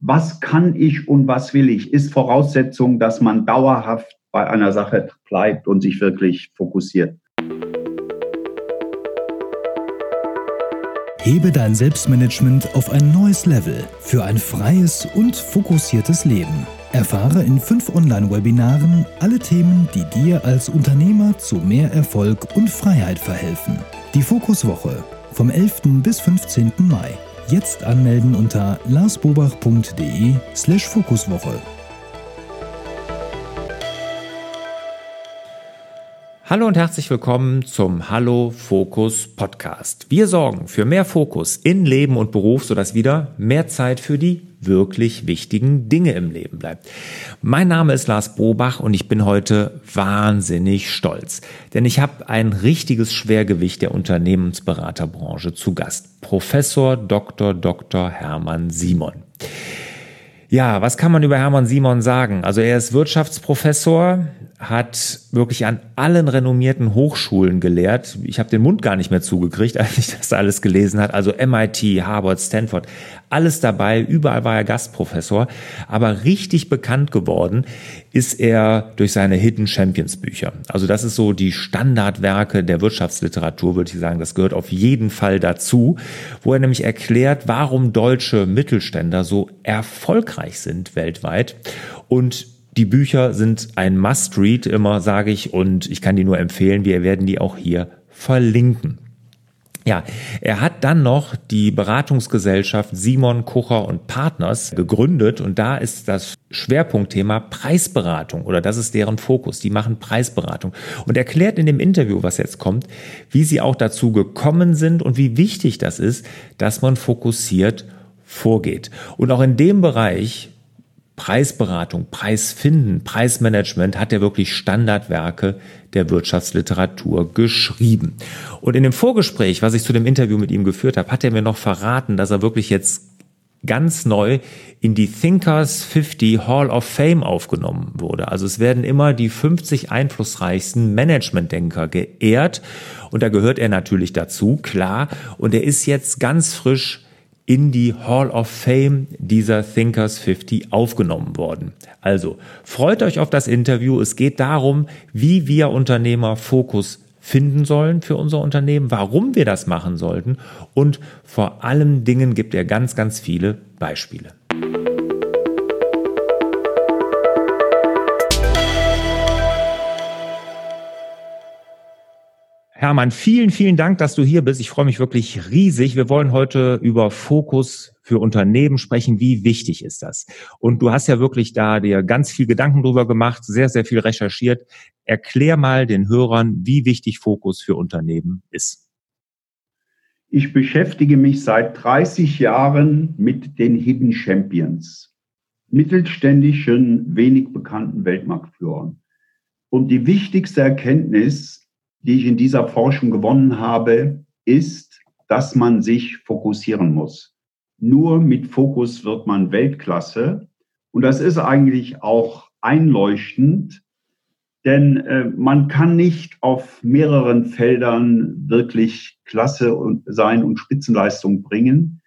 was kann ich und was will ich, ist Voraussetzung, dass man dauerhaft bei einer Sache bleibt und sich wirklich fokussiert. Hebe dein Selbstmanagement auf ein neues Level für ein freies und fokussiertes Leben. Erfahre in fünf Online-Webinaren alle Themen, die dir als Unternehmer zu mehr Erfolg und Freiheit verhelfen. Die Fokuswoche vom 11. bis 15. Mai. Jetzt anmelden unter larsbobach.de slash Fokuswoche. Hallo und herzlich willkommen zum Hallo Fokus Podcast. Wir sorgen für mehr Fokus in Leben und Beruf, sodass wieder mehr Zeit für die wirklich wichtigen Dinge im Leben bleibt. Mein Name ist Lars Bobach und ich bin heute wahnsinnig stolz, denn ich habe ein richtiges Schwergewicht der Unternehmensberaterbranche zu Gast. Professor Dr. Dr. Hermann Simon. Ja, was kann man über Hermann Simon sagen? Also er ist Wirtschaftsprofessor, hat wirklich an allen renommierten Hochschulen gelehrt. Ich habe den Mund gar nicht mehr zugekriegt, als ich das alles gelesen hat. Also MIT, Harvard, Stanford, alles dabei. Überall war er Gastprofessor. Aber richtig bekannt geworden ist er durch seine Hidden Champions Bücher. Also das ist so die Standardwerke der Wirtschaftsliteratur, würde ich sagen. Das gehört auf jeden Fall dazu, wo er nämlich erklärt, warum deutsche Mittelständler so erfolgreich sind weltweit und die Bücher sind ein Must-Read immer, sage ich, und ich kann die nur empfehlen. Wir werden die auch hier verlinken. Ja, er hat dann noch die Beratungsgesellschaft Simon Kucher und Partners gegründet und da ist das Schwerpunktthema Preisberatung oder das ist deren Fokus. Die machen Preisberatung und erklärt in dem Interview, was jetzt kommt, wie sie auch dazu gekommen sind und wie wichtig das ist, dass man fokussiert vorgeht. Und auch in dem Bereich Preisberatung, Preisfinden, Preismanagement hat er wirklich Standardwerke der Wirtschaftsliteratur geschrieben. Und in dem Vorgespräch, was ich zu dem Interview mit ihm geführt habe, hat er mir noch verraten, dass er wirklich jetzt ganz neu in die Thinkers 50 Hall of Fame aufgenommen wurde. Also es werden immer die 50 einflussreichsten Managementdenker geehrt und da gehört er natürlich dazu, klar. Und er ist jetzt ganz frisch in die Hall of Fame dieser Thinkers 50 aufgenommen worden. Also freut euch auf das Interview. Es geht darum, wie wir Unternehmer Fokus finden sollen für unser Unternehmen, warum wir das machen sollten und vor allen Dingen gibt er ganz, ganz viele Beispiele. Hermann, vielen, vielen Dank, dass du hier bist. Ich freue mich wirklich riesig. Wir wollen heute über Fokus für Unternehmen sprechen. Wie wichtig ist das? Und du hast ja wirklich da dir ganz viel Gedanken drüber gemacht, sehr, sehr viel recherchiert. Erklär mal den Hörern, wie wichtig Fokus für Unternehmen ist. Ich beschäftige mich seit 30 Jahren mit den Hidden Champions, mittelständischen, wenig bekannten Weltmarktführern. Und die wichtigste Erkenntnis die ich in dieser Forschung gewonnen habe, ist, dass man sich fokussieren muss. Nur mit Fokus wird man Weltklasse. Und das ist eigentlich auch einleuchtend, denn äh, man kann nicht auf mehreren Feldern wirklich Klasse und sein und Spitzenleistung bringen.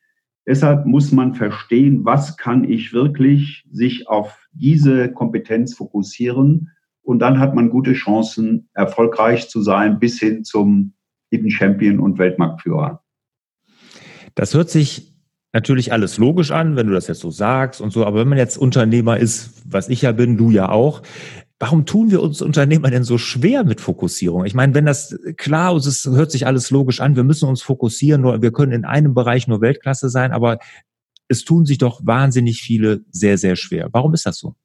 Deshalb muss man verstehen, was kann ich wirklich sich auf diese Kompetenz fokussieren und dann hat man gute Chancen, erfolgreich zu sein bis hin zum Hidden Champion und Weltmarktführer. Das hört sich natürlich alles logisch an, wenn du das jetzt so sagst und so. Aber wenn man jetzt Unternehmer ist, was ich ja bin, du ja auch, warum tun wir uns Unternehmer denn so schwer mit Fokussierung? Ich meine, wenn das klar ist, es hört sich alles logisch an, wir müssen uns fokussieren, nur wir können in einem Bereich nur Weltklasse sein, aber es tun sich doch wahnsinnig viele sehr, sehr schwer. Warum ist das so?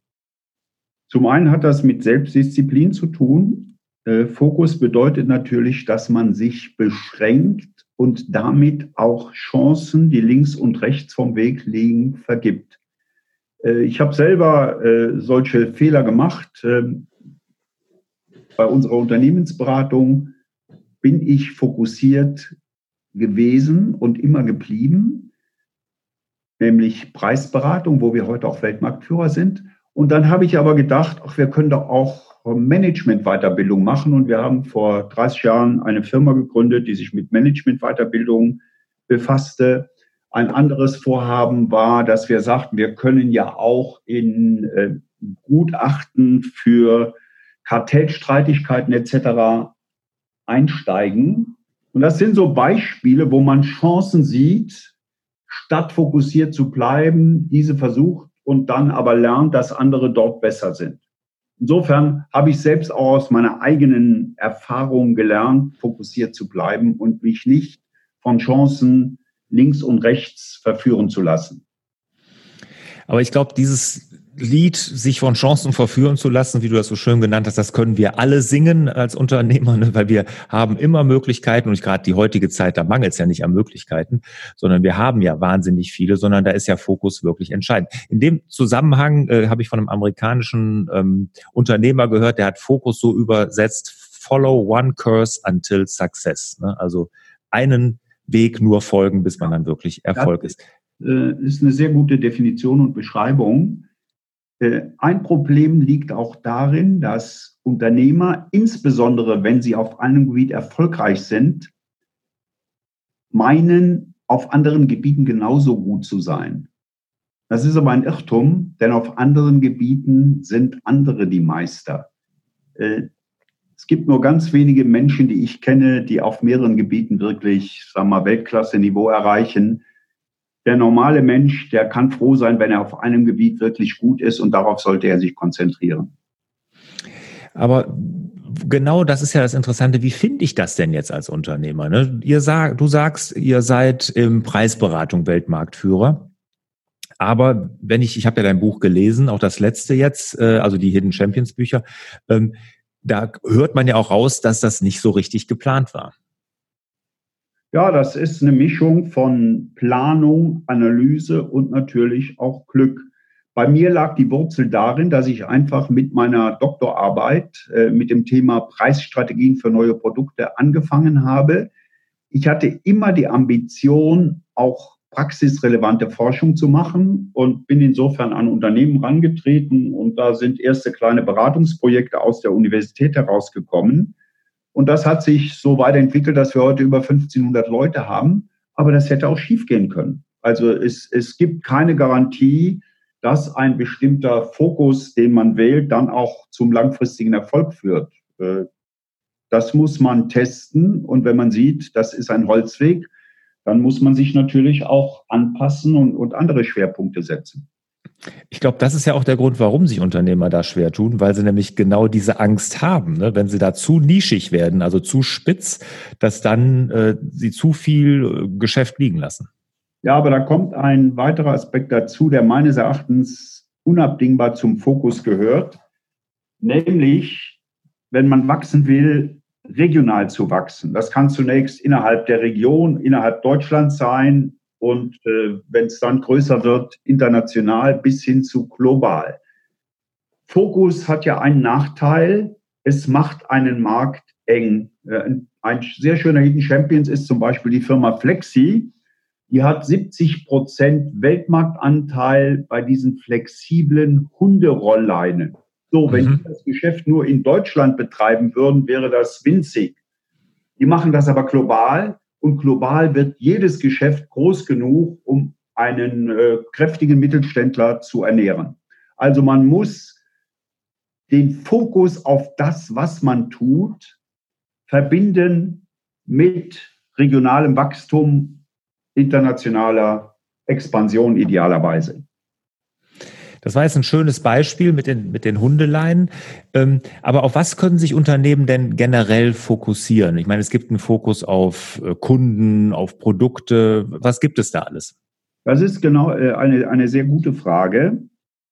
Zum einen hat das mit Selbstdisziplin zu tun. Äh, Fokus bedeutet natürlich, dass man sich beschränkt und damit auch Chancen, die links und rechts vom Weg liegen, vergibt. Äh, ich habe selber äh, solche Fehler gemacht. Bei unserer Unternehmensberatung bin ich fokussiert gewesen und immer geblieben, nämlich Preisberatung, wo wir heute auch Weltmarktführer sind. Und dann habe ich aber gedacht, ach, wir können doch auch Management-Weiterbildung machen. Und wir haben vor 30 Jahren eine Firma gegründet, die sich mit Management-Weiterbildung befasste. Ein anderes Vorhaben war, dass wir sagten, wir können ja auch in äh, Gutachten für Kartellstreitigkeiten etc. einsteigen. Und das sind so Beispiele, wo man Chancen sieht, statt fokussiert zu bleiben, diese versucht und dann aber lernt, dass andere dort besser sind. Insofern habe ich selbst auch aus meiner eigenen Erfahrung gelernt, fokussiert zu bleiben und mich nicht von Chancen links und rechts verführen zu lassen. Aber ich glaube, dieses Lied, sich von Chancen verführen zu lassen, wie du das so schön genannt hast, das können wir alle singen als Unternehmer, ne? weil wir haben immer Möglichkeiten und gerade die heutige Zeit, da mangelt es ja nicht an Möglichkeiten, sondern wir haben ja wahnsinnig viele, sondern da ist ja Fokus wirklich entscheidend. In dem Zusammenhang äh, habe ich von einem amerikanischen ähm, Unternehmer gehört, der hat Fokus so übersetzt, follow one course until success. Ne? Also einen Weg nur folgen, bis man dann wirklich Erfolg das ist. Äh, ist eine sehr gute Definition und Beschreibung. Äh, ein Problem liegt auch darin, dass Unternehmer, insbesondere wenn sie auf einem Gebiet erfolgreich sind, meinen, auf anderen Gebieten genauso gut zu sein. Das ist aber ein Irrtum, denn auf anderen Gebieten sind andere die Meister. Äh, es gibt nur ganz wenige Menschen, die ich kenne, die auf mehreren Gebieten wirklich, sagen wir mal, Weltklasse-Niveau erreichen der normale Mensch, der kann froh sein, wenn er auf einem Gebiet wirklich gut ist und darauf sollte er sich konzentrieren. Aber genau das ist ja das Interessante. Wie finde ich das denn jetzt als Unternehmer? Ne? Ihr sag, du sagst, ihr seid im Preisberatung Weltmarktführer. Aber wenn ich, ich habe ja dein Buch gelesen, auch das letzte jetzt, äh, also die Hidden Champions Bücher, ähm, da hört man ja auch raus, dass das nicht so richtig geplant war. Ja, das ist eine Mischung von Planung, Analyse und natürlich auch Glück. Bei mir lag die Wurzel darin, dass ich einfach mit meiner Doktorarbeit äh, mit dem Thema Preisstrategien für neue Produkte angefangen habe. Ich hatte immer die Ambition, auch praxisrelevante Forschung zu machen und bin insofern an Unternehmen rangetreten und da sind erste kleine Beratungsprojekte aus der Universität herausgekommen. Und das hat sich so weiterentwickelt, dass wir heute über 1500 Leute haben. Aber das hätte auch schiefgehen können. Also es, es gibt keine Garantie, dass ein bestimmter Fokus, den man wählt, dann auch zum langfristigen Erfolg führt. Äh, das muss man testen. Und wenn man sieht, das ist ein Holzweg, dann muss man sich natürlich auch anpassen und, und andere Schwerpunkte setzen. Ich glaube, das ist ja auch der Grund, warum sich Unternehmer da schwer tun, weil sie nämlich genau diese Angst haben, ne? wenn sie da zu nischig werden, also zu spitz, dass dann äh, sie zu viel äh, Geschäft liegen lassen. Ja, aber da kommt ein weiterer Aspekt dazu, der meines Erachtens unabdingbar zum Fokus gehört, nämlich, wenn man wachsen will, regional zu wachsen. Das kann zunächst innerhalb der Region, innerhalb Deutschlands sein, und äh, wenn es dann größer wird, international bis hin zu global. Fokus hat ja einen Nachteil, es macht einen Markt eng. Äh, ein sehr schöner Hidden Champions ist zum Beispiel die Firma Flexi. Die hat 70 Prozent Weltmarktanteil bei diesen flexiblen Hunderollleinen. So, wenn mhm. die das Geschäft nur in Deutschland betreiben würden, wäre das winzig. Die machen das aber global und global wird jedes Geschäft groß genug, um einen äh, kräftigen Mittelständler zu ernähren. Also man muss den Fokus auf das, was man tut, verbinden mit regionalem Wachstum, internationaler Expansion idealerweise. Das war jetzt ein schönes Beispiel mit den, mit den Hundeleinen. Ähm, aber auf was können sich Unternehmen denn generell fokussieren? Ich meine, es gibt einen Fokus auf äh, Kunden, auf Produkte. Was gibt es da alles? Das ist genau äh, eine, eine sehr gute Frage,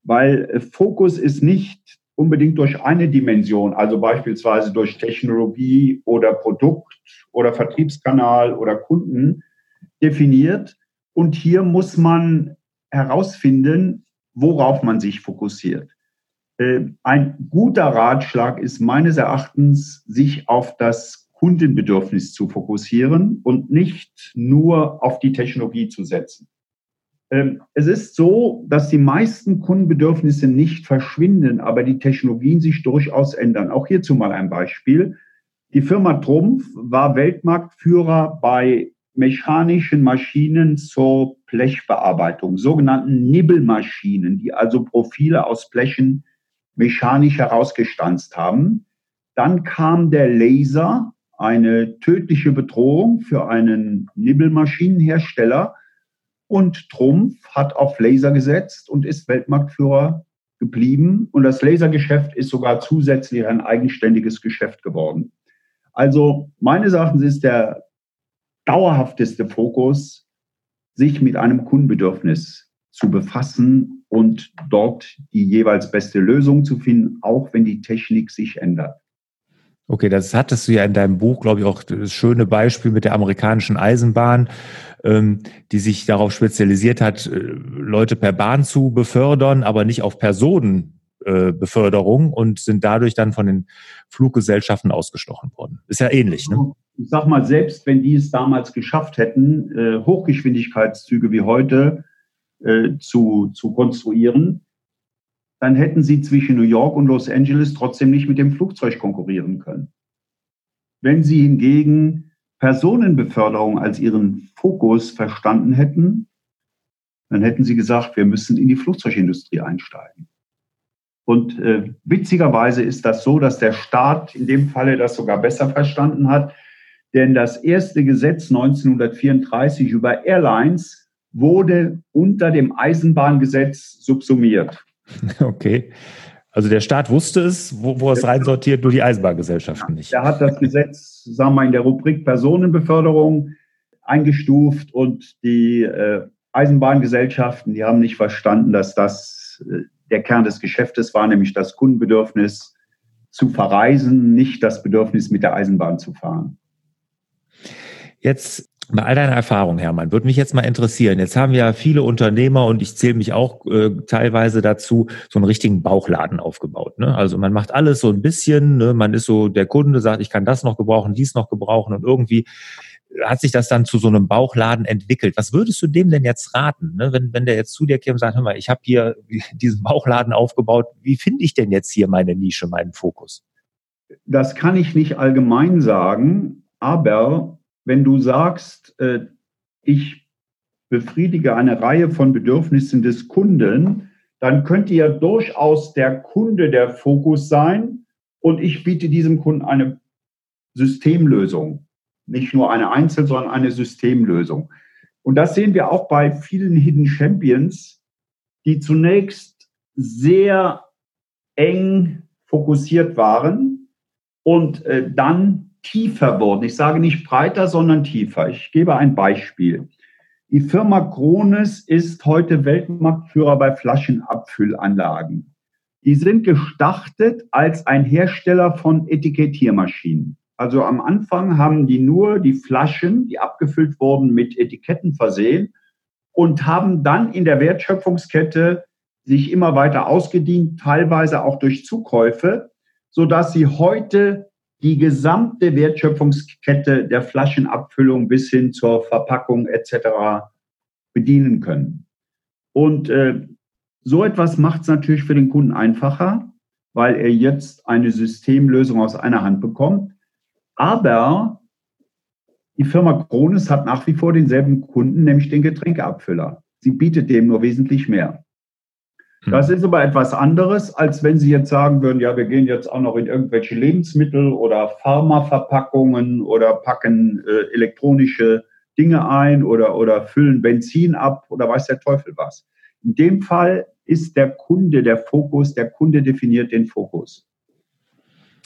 weil äh, Fokus ist nicht unbedingt durch eine Dimension, also beispielsweise durch Technologie oder Produkt oder Vertriebskanal oder Kunden definiert. Und hier muss man herausfinden, worauf man sich fokussiert. Äh, ein guter Ratschlag ist meines Erachtens, sich auf das Kundenbedürfnis zu fokussieren und nicht nur auf die Technologie zu setzen. Ähm, es ist so, dass die meisten Kundenbedürfnisse nicht verschwinden, aber die Technologien sich durchaus ändern. Auch hierzu mal ein Beispiel. Die Firma Trumpf war Weltmarktführer bei mechanischen Maschinen zur Blechbearbeitung, sogenannten Nibbelmaschinen, die also Profile aus Blechen mechanisch herausgestanzt haben. Dann kam der Laser, eine tödliche Bedrohung für einen Nibbelmaschinenhersteller. Und Trumpf hat auf Laser gesetzt und ist Weltmarktführer geblieben. Und das Lasergeschäft ist sogar zusätzlich ein eigenständiges Geschäft geworden. Also meines Erachtens ist der dauerhafteste Fokus, sich mit einem Kundenbedürfnis zu befassen und dort die jeweils beste Lösung zu finden, auch wenn die Technik sich ändert. Okay, das hattest du ja in deinem Buch, glaube ich, auch das schöne Beispiel mit der amerikanischen Eisenbahn, ähm, die sich darauf spezialisiert hat, äh, Leute per Bahn zu befördern, aber nicht auf Personenbeförderung äh, und sind dadurch dann von den Fluggesellschaften ausgestochen worden. Ist ja ähnlich, ne? Ich sag mal, selbst wenn die es damals geschafft hätten, äh, Hochgeschwindigkeitszüge wie heute äh, zu, zu konstruieren, dann hätten sie zwischen New York und Los Angeles trotzdem nicht mit dem Flugzeug konkurrieren können. Wenn sie hingegen Personenbeförderung als ihren Fokus verstanden hätten, dann hätten sie gesagt, wir müssen in die Flugzeugindustrie einsteigen. Und äh, witzigerweise ist das so, dass der Staat in dem Falle das sogar besser verstanden hat, denn das erste Gesetz 1934 über Airlines wurde unter dem Eisenbahngesetz subsumiert. Okay. Also der Staat wusste es, wo, wo es reinsortiert, nur die Eisenbahngesellschaften nicht. Er hat das Gesetz, sagen wir, in der Rubrik Personenbeförderung eingestuft und die äh, Eisenbahngesellschaften, die haben nicht verstanden, dass das äh, der Kern des Geschäftes war, nämlich das Kundenbedürfnis zu verreisen, nicht das Bedürfnis mit der Eisenbahn zu fahren. Jetzt bei all deiner Erfahrung, Hermann, würde mich jetzt mal interessieren. Jetzt haben ja viele Unternehmer und ich zähle mich auch äh, teilweise dazu, so einen richtigen Bauchladen aufgebaut. Ne? Also man macht alles so ein bisschen, ne? man ist so, der Kunde sagt, ich kann das noch gebrauchen, dies noch gebrauchen und irgendwie hat sich das dann zu so einem Bauchladen entwickelt. Was würdest du dem denn jetzt raten, ne? wenn, wenn der jetzt zu dir käme und sagt, hör mal, ich habe hier diesen Bauchladen aufgebaut, wie finde ich denn jetzt hier meine Nische, meinen Fokus? Das kann ich nicht allgemein sagen, aber wenn du sagst, äh, ich befriedige eine Reihe von Bedürfnissen des Kunden, dann könnte ja durchaus der Kunde der Fokus sein und ich biete diesem Kunden eine Systemlösung. Nicht nur eine Einzel, sondern eine Systemlösung. Und das sehen wir auch bei vielen Hidden Champions, die zunächst sehr eng fokussiert waren und äh, dann tiefer wurden. Ich sage nicht breiter, sondern tiefer. Ich gebe ein Beispiel. Die Firma Krones ist heute Weltmarktführer bei Flaschenabfüllanlagen. Die sind gestartet als ein Hersteller von Etikettiermaschinen. Also am Anfang haben die nur die Flaschen, die abgefüllt wurden, mit Etiketten versehen und haben dann in der Wertschöpfungskette sich immer weiter ausgedient, teilweise auch durch Zukäufe, so dass sie heute die gesamte Wertschöpfungskette der Flaschenabfüllung bis hin zur Verpackung etc. bedienen können. Und äh, so etwas macht es natürlich für den Kunden einfacher, weil er jetzt eine Systemlösung aus einer Hand bekommt. Aber die Firma Krones hat nach wie vor denselben Kunden, nämlich den Getränkeabfüller. Sie bietet dem nur wesentlich mehr. Hm. Das ist aber etwas anderes, als wenn Sie jetzt sagen würden, ja, wir gehen jetzt auch noch in irgendwelche Lebensmittel oder Pharmaverpackungen oder packen äh, elektronische Dinge ein oder, oder füllen Benzin ab oder weiß der Teufel was. In dem Fall ist der Kunde der Fokus, der Kunde definiert den Fokus.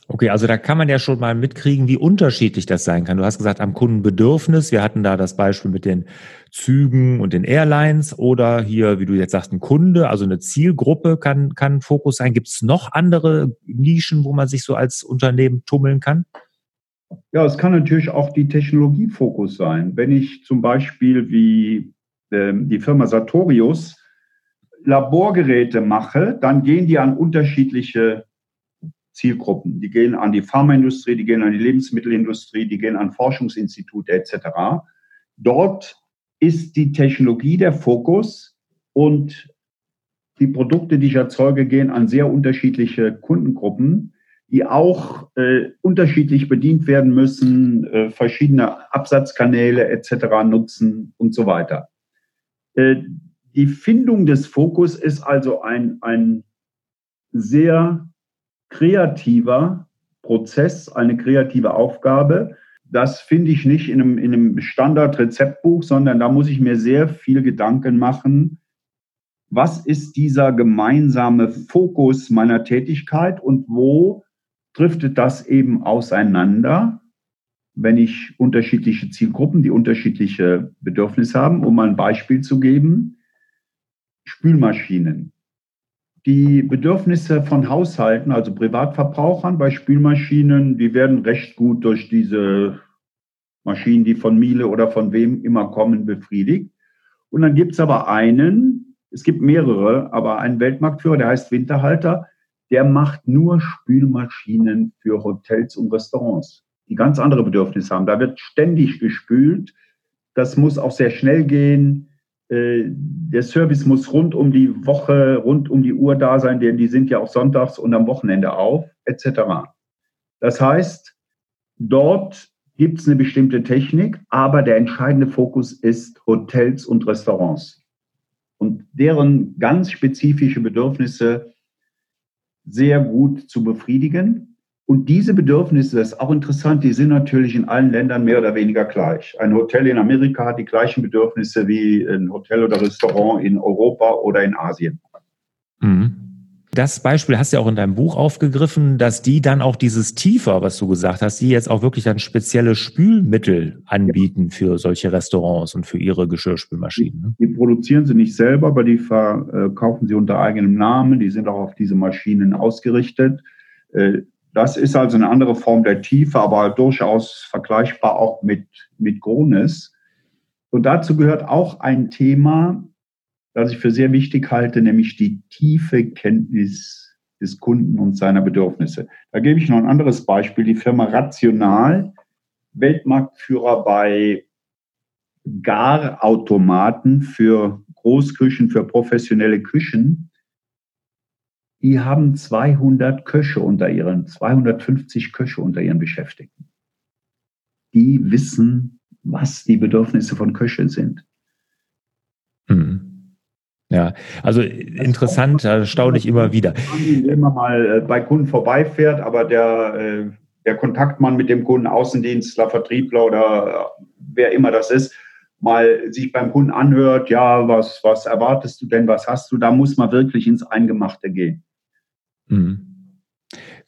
Okay, also da kann man ja schon mal mitkriegen, wie unterschiedlich das sein kann. Du hast gesagt, am Kundenbedürfnis. Wir hatten da das Beispiel mit den Zügen und den Airlines oder hier, wie du jetzt sagst, ein Kunde, also eine Zielgruppe kann, kann Fokus sein. Gibt es noch andere Nischen, wo man sich so als Unternehmen tummeln kann? Ja, es kann natürlich auch die Technologiefokus sein. Wenn ich zum Beispiel wie äh, die Firma Sartorius Laborgeräte mache, dann gehen die an unterschiedliche Zielgruppen. Die gehen an die Pharmaindustrie, die gehen an die Lebensmittelindustrie, die gehen an Forschungsinstitute etc. Dort ist die Technologie der Fokus und die Produkte, die ich erzeuge, gehen an sehr unterschiedliche Kundengruppen. die auch äh, unterschiedlich bedient werden müssen, äh, verschiedene Absatzkanäle etc. nutzen und so weiter. Äh, die Findung des Fokus ist also ein, ein sehr kreativer Prozess, eine kreative Aufgabe. Das finde ich nicht in einem, in einem Standard-Rezeptbuch, sondern da muss ich mir sehr viel Gedanken machen, was ist dieser gemeinsame Fokus meiner Tätigkeit und wo driftet das eben auseinander, wenn ich unterschiedliche Zielgruppen, die unterschiedliche Bedürfnisse haben, um mal ein Beispiel zu geben. Spülmaschinen. Die Bedürfnisse von Haushalten, also Privatverbrauchern bei Spülmaschinen, die werden recht gut durch diese Maschinen, die von Miele oder von wem immer kommen, befriedigt. Und dann gibt es aber einen, es gibt mehrere, aber einen Weltmarktführer, der heißt Winterhalter, der macht nur Spülmaschinen für Hotels und Restaurants, die ganz andere Bedürfnisse haben. Da wird ständig gespült. Das muss auch sehr schnell gehen. Äh, der Service muss rund um die Woche, rund um die Uhr da sein, denn die sind ja auch sonntags und am Wochenende auf, etc. Das heißt, dort gibt es eine bestimmte Technik, aber der entscheidende Fokus ist Hotels und Restaurants. Und deren ganz spezifische Bedürfnisse sehr gut zu befriedigen. Und diese Bedürfnisse, das ist auch interessant, die sind natürlich in allen Ländern mehr oder weniger gleich. Ein Hotel in Amerika hat die gleichen Bedürfnisse wie ein Hotel oder Restaurant in Europa oder in Asien. Mhm das Beispiel hast du ja auch in deinem Buch aufgegriffen, dass die dann auch dieses Tiefer, was du gesagt hast, die jetzt auch wirklich dann spezielle Spülmittel anbieten für solche Restaurants und für ihre Geschirrspülmaschinen. Ne? Die, die produzieren sie nicht selber, aber die verkaufen sie unter eigenem Namen. Die sind auch auf diese Maschinen ausgerichtet. Das ist also eine andere Form der Tiefe, aber durchaus vergleichbar auch mit, mit Grones. Und dazu gehört auch ein Thema, das ich für sehr wichtig halte, nämlich die tiefe Kenntnis des Kunden und seiner Bedürfnisse. Da gebe ich noch ein anderes Beispiel. Die Firma Rational, Weltmarktführer bei Garautomaten für Großküchen, für professionelle Küchen. Die haben 200 Köche unter ihren, 250 Köche unter ihren Beschäftigten. Die wissen, was die Bedürfnisse von Köchen sind. Mhm. Ja, also interessant, da staune ich immer wieder. Wenn man mal äh, bei Kunden vorbeifährt, aber der, äh, der Kontaktmann mit dem Kunden, Außendienstler, Vertriebler oder äh, wer immer das ist, mal sich beim Kunden anhört, ja, was, was erwartest du denn, was hast du, da muss man wirklich ins Eingemachte gehen. Mhm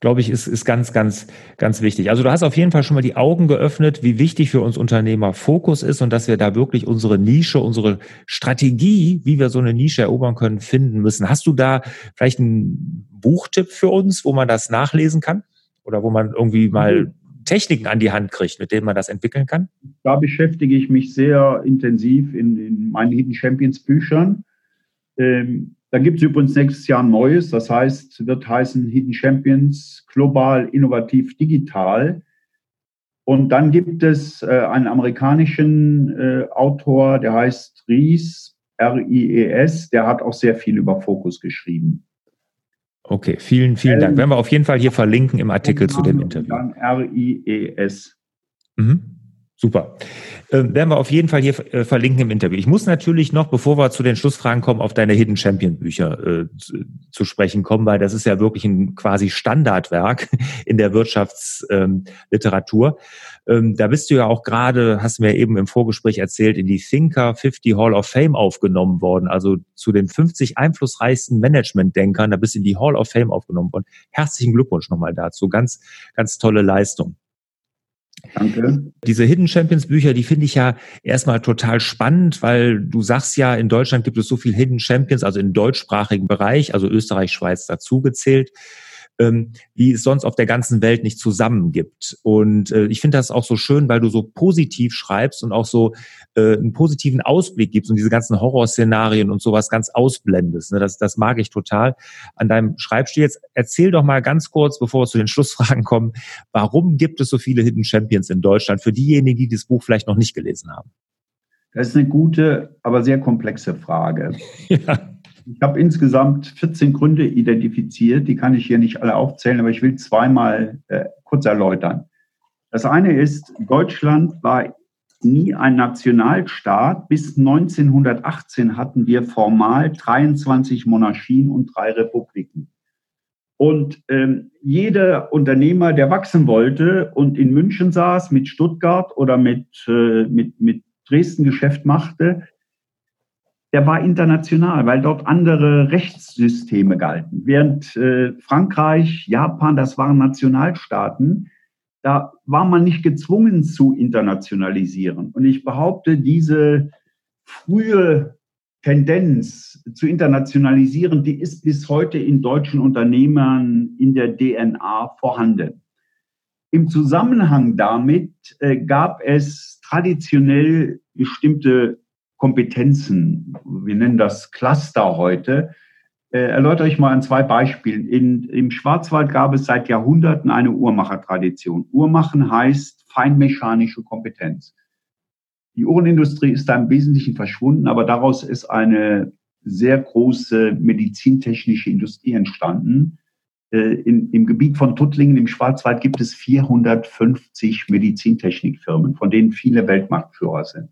glaube ich, ist, ist ganz, ganz, ganz wichtig. Also du hast auf jeden Fall schon mal die Augen geöffnet, wie wichtig für uns Unternehmer Fokus ist und dass wir da wirklich unsere Nische, unsere Strategie, wie wir so eine Nische erobern können, finden müssen. Hast du da vielleicht einen Buchtipp für uns, wo man das nachlesen kann? Oder wo man irgendwie mal Techniken an die Hand kriegt, mit denen man das entwickeln kann? Da beschäftige ich mich sehr intensiv in, in meinen Hidden Champions Büchern. Ähm, da gibt es übrigens nächstes Jahr ein neues, das heißt, wird heißen Hidden Champions global, innovativ, digital. Und dann gibt es äh, einen amerikanischen äh, Autor, der heißt Ries, R-I-E-S, der hat auch sehr viel über Fokus geschrieben. Okay, vielen, vielen Dank. Werden wir auf jeden Fall hier verlinken im Artikel zu dem Interview. Dann R-I-E-S. Mhm. Super. Ähm, werden wir auf jeden Fall hier äh, verlinken im Interview. Ich muss natürlich noch, bevor wir zu den Schlussfragen kommen, auf deine Hidden Champion Bücher äh, zu, zu, sprechen kommen, weil das ist ja wirklich ein quasi Standardwerk in der Wirtschaftsliteratur. Ähm, da bist du ja auch gerade, hast du mir eben im Vorgespräch erzählt, in die Thinker 50 Hall of Fame aufgenommen worden, also zu den 50 einflussreichsten Management-Denkern. Da bist du in die Hall of Fame aufgenommen worden. Herzlichen Glückwunsch nochmal dazu. Ganz, ganz tolle Leistung. Danke. Diese Hidden Champions Bücher, die finde ich ja erstmal total spannend, weil du sagst ja, in Deutschland gibt es so viel Hidden Champions, also im deutschsprachigen Bereich, also Österreich, Schweiz dazugezählt ähm, wie es sonst auf der ganzen Welt nicht zusammen gibt. Und äh, ich finde das auch so schön, weil du so positiv schreibst und auch so äh, einen positiven Ausblick gibst und diese ganzen Horrorszenarien und sowas ganz ausblendest. Ne? Das, das mag ich total an deinem Schreibstil. Jetzt erzähl doch mal ganz kurz, bevor wir zu den Schlussfragen kommen, warum gibt es so viele Hidden Champions in Deutschland für diejenigen, die das Buch vielleicht noch nicht gelesen haben? Das ist eine gute, aber sehr komplexe Frage. ja. Ich habe insgesamt 14 Gründe identifiziert, die kann ich hier nicht alle aufzählen, aber ich will zweimal äh, kurz erläutern. Das eine ist, Deutschland war nie ein Nationalstaat. Bis 1918 hatten wir formal 23 Monarchien und drei Republiken. Und ähm, jeder Unternehmer, der wachsen wollte und in München saß, mit Stuttgart oder mit, äh, mit, mit Dresden Geschäft machte, der war international, weil dort andere Rechtssysteme galten. Während äh, Frankreich, Japan, das waren Nationalstaaten, da war man nicht gezwungen zu internationalisieren. Und ich behaupte, diese frühe Tendenz zu internationalisieren, die ist bis heute in deutschen Unternehmern in der DNA vorhanden. Im Zusammenhang damit äh, gab es traditionell bestimmte Kompetenzen. Wir nennen das Cluster heute. Äh, erläutere ich mal an zwei Beispielen. In, Im Schwarzwald gab es seit Jahrhunderten eine Uhrmachertradition. Uhrmachen heißt feinmechanische Kompetenz. Die Uhrenindustrie ist da im Wesentlichen verschwunden, aber daraus ist eine sehr große medizintechnische Industrie entstanden. Äh, in, Im Gebiet von Tuttlingen im Schwarzwald gibt es 450 Medizintechnikfirmen, von denen viele Weltmarktführer sind.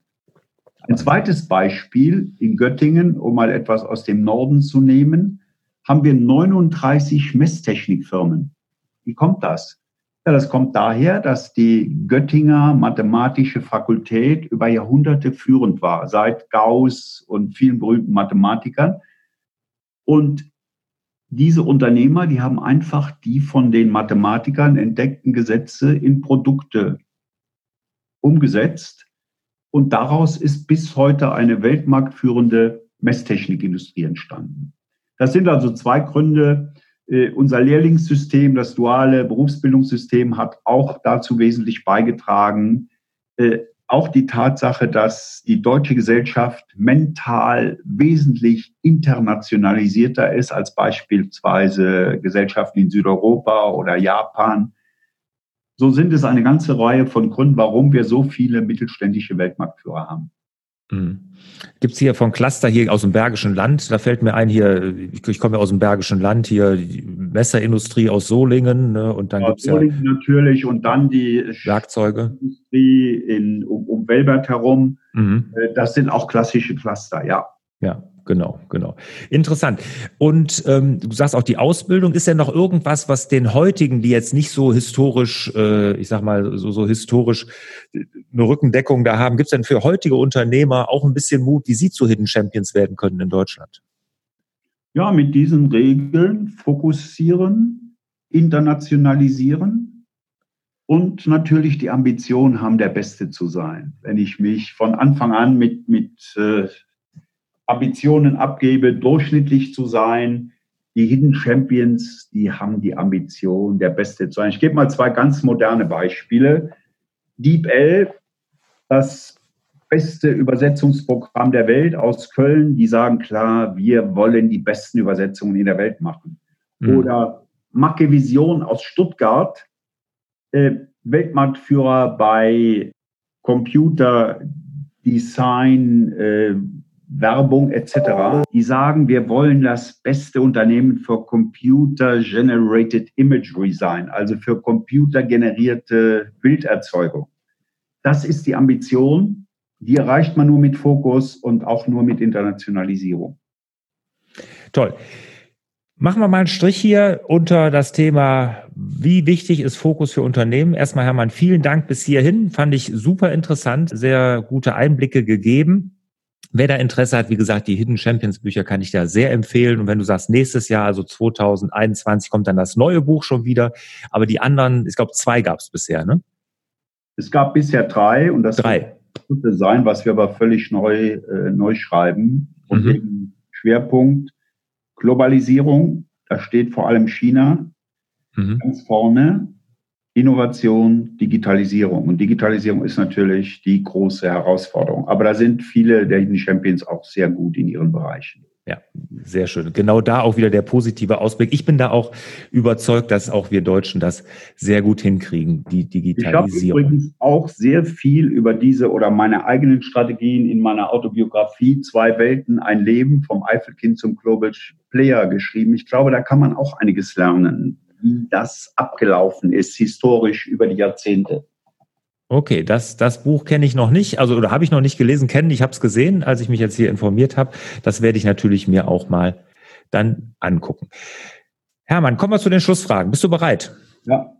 Ein zweites Beispiel in Göttingen, um mal etwas aus dem Norden zu nehmen, haben wir 39 Messtechnikfirmen. Wie kommt das? Ja, das kommt daher, dass die Göttinger Mathematische Fakultät über Jahrhunderte führend war, seit Gauss und vielen berühmten Mathematikern. Und diese Unternehmer, die haben einfach die von den Mathematikern entdeckten Gesetze in Produkte umgesetzt. Und daraus ist bis heute eine weltmarktführende Messtechnikindustrie entstanden. Das sind also zwei Gründe, äh, unser Lehrlingssystem, das duale Berufsbildungssystem hat auch dazu wesentlich beigetragen. Äh, auch die Tatsache, dass die deutsche Gesellschaft mental wesentlich internationalisierter ist als beispielsweise Gesellschaften in Südeuropa oder Japan. So sind es eine ganze Reihe von Gründen, warum wir so viele mittelständische Weltmarktführer haben. Mhm. Gibt es hier von Cluster hier aus dem Bergischen Land, da fällt mir ein hier, ich, ich komme ja aus dem Bergischen Land, hier die Messerindustrie aus Solingen ne, und dann ja, gibt's Solingen ja natürlich und dann die Werkzeuge. Industrie in, um, um Welbert herum, mhm. Äh, das sind auch klassische Cluster, ja. Ja, genau, genau. Interessant. Und ähm, du sagst auch, die Ausbildung, ist ja noch irgendwas, was den heutigen, die jetzt nicht so historisch, äh, ich sag mal, so, so historisch äh, eine Rückendeckung da haben, gibt es denn für heutige Unternehmer auch ein bisschen Mut, wie sie zu Hidden Champions werden können in Deutschland? Ja, mit diesen Regeln fokussieren, internationalisieren und natürlich die Ambition haben, der Beste zu sein. Wenn ich mich von Anfang an mit, mit äh, Ambitionen abgebe, durchschnittlich zu sein. Die Hidden Champions, die haben die Ambition, der Beste zu sein. Ich gebe mal zwei ganz moderne Beispiele. DeepL, das beste Übersetzungsprogramm der Welt aus Köln, die sagen klar, wir wollen die besten Übersetzungen in der Welt machen. Mhm. Oder Vision aus Stuttgart, äh, Weltmarktführer bei Computer Design, äh, Werbung etc., die sagen, wir wollen das beste Unternehmen für Computer Generated Imagery sein, also für computergenerierte Bilderzeugung. Das ist die Ambition, die erreicht man nur mit Fokus und auch nur mit Internationalisierung. Toll. Machen wir mal einen Strich hier unter das Thema, wie wichtig ist Fokus für Unternehmen. Erstmal, Hermann, vielen Dank bis hierhin. Fand ich super interessant, sehr gute Einblicke gegeben. Wer da Interesse hat, wie gesagt, die Hidden Champions Bücher kann ich da sehr empfehlen. Und wenn du sagst, nächstes Jahr, also 2021, kommt dann das neue Buch schon wieder. Aber die anderen, ich glaube, zwei gab es bisher, ne? Es gab bisher drei und das drei. könnte sein, was wir aber völlig neu, äh, neu schreiben. Und mhm. eben Schwerpunkt Globalisierung, da steht vor allem China mhm. ganz vorne. Innovation, Digitalisierung. Und Digitalisierung ist natürlich die große Herausforderung. Aber da sind viele der Hidden Champions auch sehr gut in ihren Bereichen. Ja, sehr schön. Genau da auch wieder der positive Ausblick. Ich bin da auch überzeugt, dass auch wir Deutschen das sehr gut hinkriegen, die Digitalisierung. Ich habe übrigens auch sehr viel über diese oder meine eigenen Strategien in meiner Autobiografie Zwei Welten, ein Leben vom Eifelkind zum Global Player geschrieben. Ich glaube, da kann man auch einiges lernen, wie das abgelaufen ist, historisch über die Jahrzehnte. Okay, das, das Buch kenne ich noch nicht, also oder habe ich noch nicht gelesen, kennen, ich habe es gesehen, als ich mich jetzt hier informiert habe. Das werde ich natürlich mir auch mal dann angucken. Hermann, kommen wir zu den Schlussfragen. Bist du bereit? Ja.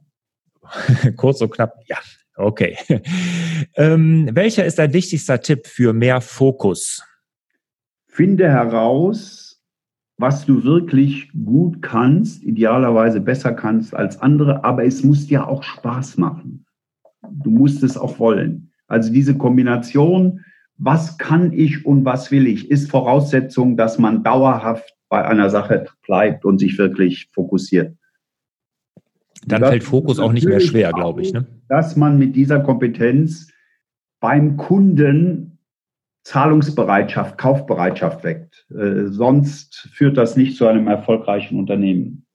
Kurz und knapp, ja. Okay. ähm, welcher ist dein wichtigster Tipp für mehr Fokus? Finde heraus, was du wirklich gut kannst, idealerweise besser kannst als andere, aber es muss dir auch Spaß machen du musst es auch wollen. Also diese Kombination, was kann ich und was will ich, ist Voraussetzung, dass man dauerhaft bei einer Sache bleibt und sich wirklich fokussiert. Dann fällt Fokus auch nicht mehr schwer, glaube ich. Ne? Dass man mit dieser Kompetenz beim Kunden Zahlungsbereitschaft, Kaufbereitschaft weckt. Äh, sonst führt das nicht zu einem erfolgreichen Unternehmen.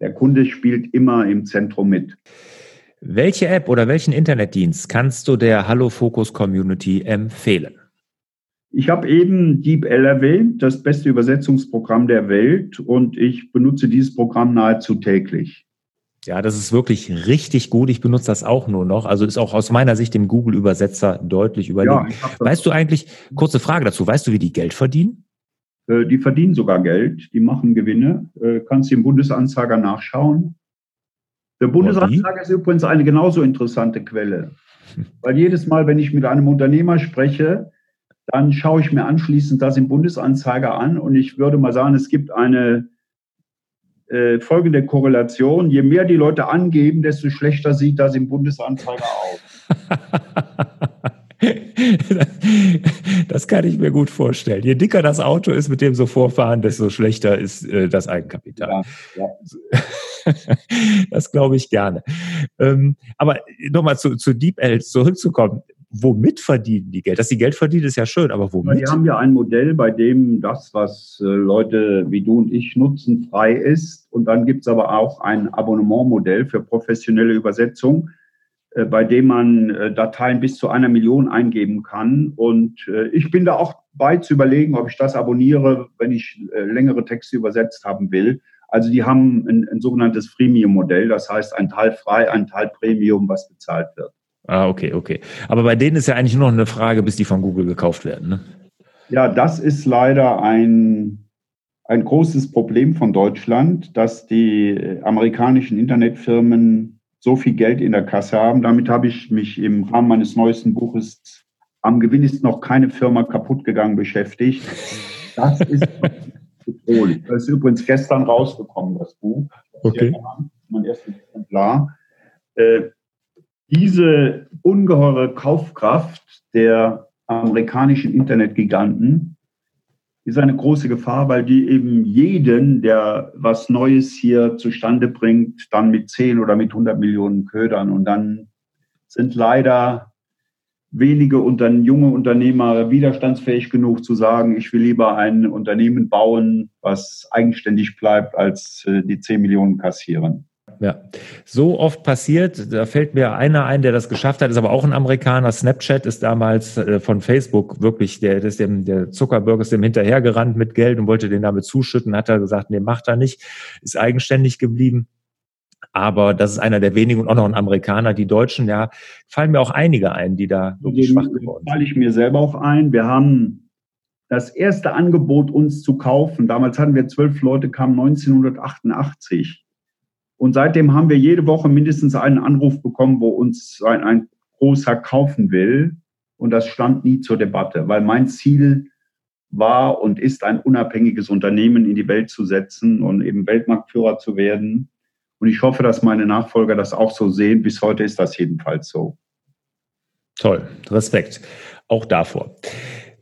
Der Kunde spielt immer im Zentrum mit. Welche App oder welchen Internetdienst kannst du der Hallo Focus Community empfehlen? Ich habe eben DeepL erwähnt, das beste Übersetzungsprogramm der Welt und ich benutze dieses Programm nahezu täglich. Ja, das ist wirklich richtig gut. Ich benutze das auch nur noch. Also ist auch aus meiner Sicht dem Google-Übersetzer deutlich überlegen. Ja, weißt du eigentlich, kurze Frage dazu, weißt du, wie die Geld verdienen? Äh, die verdienen sogar Geld, die machen Gewinne. Äh, kannst du im Bundesanzeiger nachschauen. Der Bundesanzeiger ist übrigens eine genauso interessante Quelle. Weil jedes Mal, wenn ich mit einem Unternehmer spreche, dann schaue ich mir anschließend das im Bundesanzeiger an und ich würde mal sagen, es gibt eine äh, folgende Korrelation. Je mehr die Leute angeben, desto schlechter sieht das im Bundesanzeiger aus. das kann ich mir gut vorstellen. Je dicker das Auto ist, mit dem so vorfahren, desto schlechter ist äh, das Eigenkapital. Ja, ja. das glaube ich gerne. Ähm, aber nochmal zu, zu DeepL zurückzukommen. Womit verdienen die Geld? Dass sie Geld verdienen, ist ja schön, aber womit? Wir haben ja ein Modell, bei dem das, was äh, Leute wie du und ich nutzen, frei ist. Und dann gibt es aber auch ein Abonnementmodell für professionelle Übersetzung äh, bei dem man äh, Dateien bis zu einer Million eingeben kann. Und ich bin da auch bei zu überlegen, ob ich das abonniere, wenn ich längere Texte übersetzt haben will. Also die haben ein, ein sogenanntes Freemium-Modell, das heißt ein Teil frei, ein Teil Premium, was bezahlt wird. Ah, okay, okay. Aber bei denen ist ja eigentlich nur noch eine Frage, bis die von Google gekauft werden. Ne? Ja, das ist leider ein, ein großes Problem von Deutschland, dass die amerikanischen Internetfirmen so viel Geld in der Kasse haben. Damit habe ich mich im Rahmen meines neuesten Buches Am Gewinn ist noch keine Firma kaputt gegangen beschäftigt. Das ist bedrohlich. Das ist übrigens gestern rausgekommen, das Buch. Okay. Mein erstes Exemplar. Äh, diese ungeheure Kaufkraft der amerikanischen Internetgiganten ist eine große Gefahr, weil die eben jeden, der was Neues hier zustande bringt, dann mit 10 oder mit 100 Millionen ködern. Und dann sind leider wenige unter, junge Unternehmer widerstandsfähig genug zu sagen, ich will lieber ein Unternehmen bauen, was eigenständig bleibt, als äh, die 10 Millionen kassieren ja. So oft passiert, da fällt mir einer ein, der das geschafft hat, ist aber auch ein Amerikaner. Snapchat ist damals äh, von Facebook wirklich, der, ist dem, der Zuckerberg ist dem hinterhergerannt mit Geld und wollte den damit zuschütten, hat er gesagt, nee, macht er nicht, ist eigenständig geblieben. Aber das ist einer der wenigen und auch noch ein Amerikaner. Die Deutschen, ja, fallen mir auch einige ein, die da wirklich schwach geworden sind. Falle ich mir selber auch ein. Wir haben das erste Angebot, uns zu kaufen. Damals hatten wir zwölf Leute, kam 1988 und seitdem haben wir jede Woche mindestens einen Anruf bekommen, wo uns ein, ein großer kaufen will. Und das stand nie zur Debatte, weil mein Ziel war und ist, ein unabhängiges Unternehmen in die Welt zu setzen und eben Weltmarktführer zu werden. Und ich hoffe, dass meine Nachfolger das auch so sehen. Bis heute ist das jedenfalls so. Toll, Respekt auch davor.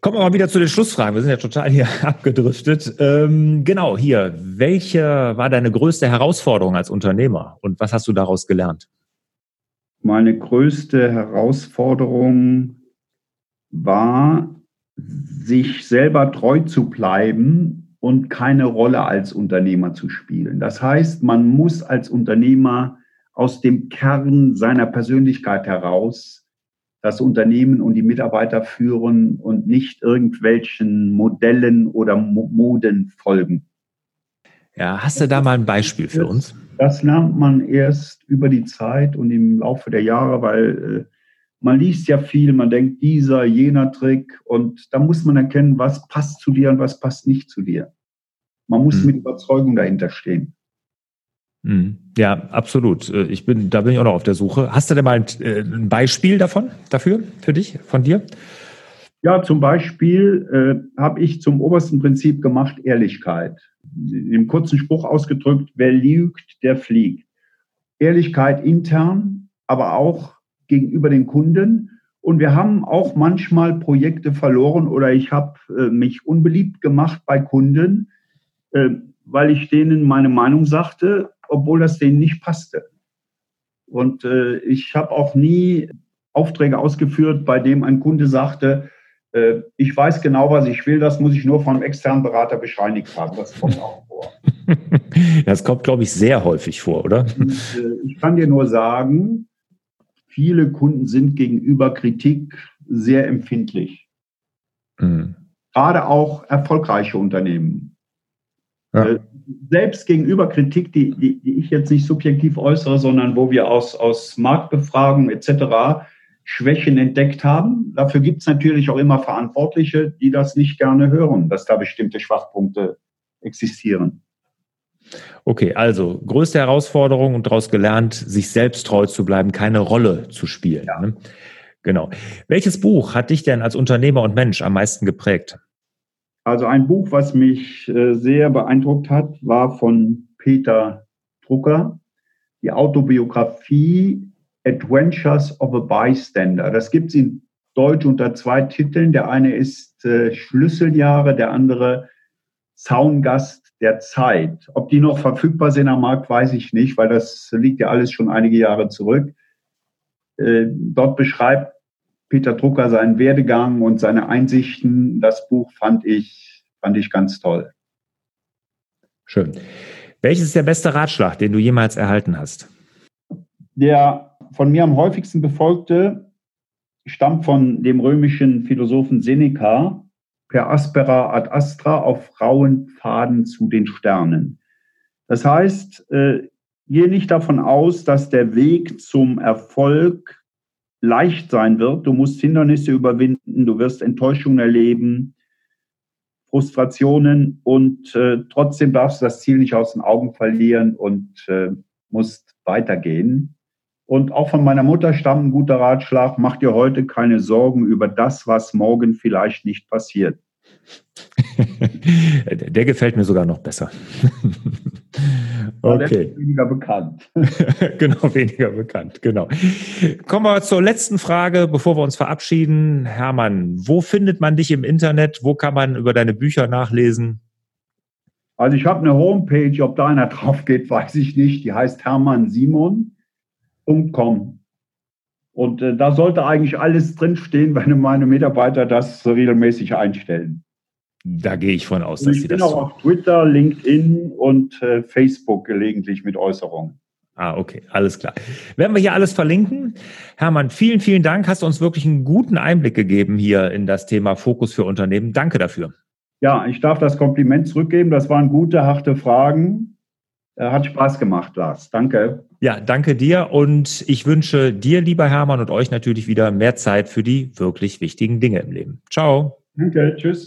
Kommen wir mal wieder zu den Schlussfragen. Wir sind ja total hier abgedriftet. Ähm, genau, hier. Welche war deine größte Herausforderung als Unternehmer und was hast du daraus gelernt? Meine größte Herausforderung war, sich selber treu zu bleiben und keine Rolle als Unternehmer zu spielen. Das heißt, man muss als Unternehmer aus dem Kern seiner Persönlichkeit heraus das Unternehmen und die Mitarbeiter führen und nicht irgendwelchen Modellen oder Moden folgen. Ja, hast du da mal ein Beispiel für uns? Das lernt man erst über die Zeit und im Laufe der Jahre, weil äh, man liest ja viel, man denkt dieser, jener Trick und da muss man erkennen, was passt zu dir und was passt nicht zu dir. Man muss hm. mit Überzeugung dahinter stehen. Hm. Ja, absolut. Äh, ich bin, da bin ich auch noch auf der Suche. Hast du denn mal ein, äh, Beispiel davon, dafür, für dich, von dir? Ja, zum Beispiel äh, habe ich zum obersten Prinzip gemacht Ehrlichkeit. Im kurzen Spruch ausgedrückt, wer lügt, der fliegt. Ehrlichkeit intern, aber auch gegenüber den Kunden. Und wir haben auch manchmal Projekte verloren oder ich habe äh, mich unbeliebt gemacht bei Kunden, äh, weil ich denen meine Meinung sagte, obwohl das denen nicht passte. Und äh, ich habe auch nie Aufträge ausgeführt, bei dem ein Kunde sagte, äh, ich weiß genau, was ich will, das muss ich nur von einem externen Berater bescheinigt haben. Das kommt auch vor. Das kommt, glaube ich, sehr häufig vor, oder? Und, äh, ich kann dir nur sagen, viele Kunden sind gegenüber Kritik sehr empfindlich. Mhm. Gerade auch erfolgreiche Unternehmen. Ja. Selbst gegenüber Kritik, die, die, die, ich jetzt nicht subjektiv äußere, sondern wo wir aus, aus Marktbefragungen etc. Schwächen entdeckt haben. Dafür gibt es natürlich auch immer Verantwortliche, die das nicht gerne hören, dass da bestimmte Schwachpunkte existieren. Okay, also größte Herausforderung und daraus gelernt, sich selbst treu zu bleiben, keine Rolle zu spielen. Ja. Ne? Genau. Welches Buch hat dich denn als Unternehmer und Mensch am meisten geprägt? Also ein Buch, was mich äh, sehr beeindruckt hat, war von Peter Drucker, die Autobiografie Adventures of a Bystander. Das gibt es in Deutsch unter zwei Titeln. Der eine ist äh, Schlüsseljahre, der andere Zaungast der Zeit. Ob die noch verfügbar sind am Markt, weiß ich nicht, weil das liegt ja alles schon einige Jahre zurück. Äh, dort beschreibt Peter Drucker seinen Werdegang und seine Einsichten. Das Buch fand ich, fand ich ganz toll. Schön. Welches ist der beste Ratschlag, den du jemals erhalten hast? Der von mir am häufigsten befolgte stammt von dem römischen Philosophen Seneca per aspera ad astra auf rauen Pfaden zu den Sternen. Das heißt, äh, gehe nicht davon aus, dass der Weg zum Erfolg leicht sein wird. Du musst Hindernisse überwinden, du wirst Enttäuschungen erleben, Frustrationen und äh, trotzdem darfst du das Ziel nicht aus den Augen verlieren und äh, musst weitergehen. Und auch von meiner Mutter stammt ein guter Ratschlag, mach dir heute keine Sorgen über das, was morgen vielleicht nicht passiert. Der gefällt mir sogar noch besser. okay. Weniger bekannt. genau, weniger bekannt, genau. Kommen wir zur letzten Frage, bevor wir uns verabschieden. Hermann, wo findet man dich im Internet? Wo kann man über deine Bücher nachlesen? Also ich habe eine Homepage, ob da einer drauf geht, weiß ich nicht. Die heißt Hermann Simon www.ecom. Und äh, da sollte eigentlich alles drinstehen, wenn meine Mitarbeiter das regelmäßig einstellen. Da gehe ich von aus, dass sie das. Ich bin auch auf Twitter, LinkedIn und äh, Facebook gelegentlich mit Äußerungen. Ah, okay, alles klar. Werden wir hier alles verlinken. Hermann, vielen, vielen Dank. Hast du uns wirklich einen guten Einblick gegeben hier in das Thema Fokus für Unternehmen. Danke dafür. Ja, ich darf das Kompliment zurückgeben. Das waren gute, harte Fragen. Äh, hat Spaß gemacht, Lars. Danke. Ja, danke dir und ich wünsche dir, lieber Hermann, und euch natürlich wieder mehr Zeit für die wirklich wichtigen Dinge im Leben. Ciao. Danke, tschüss.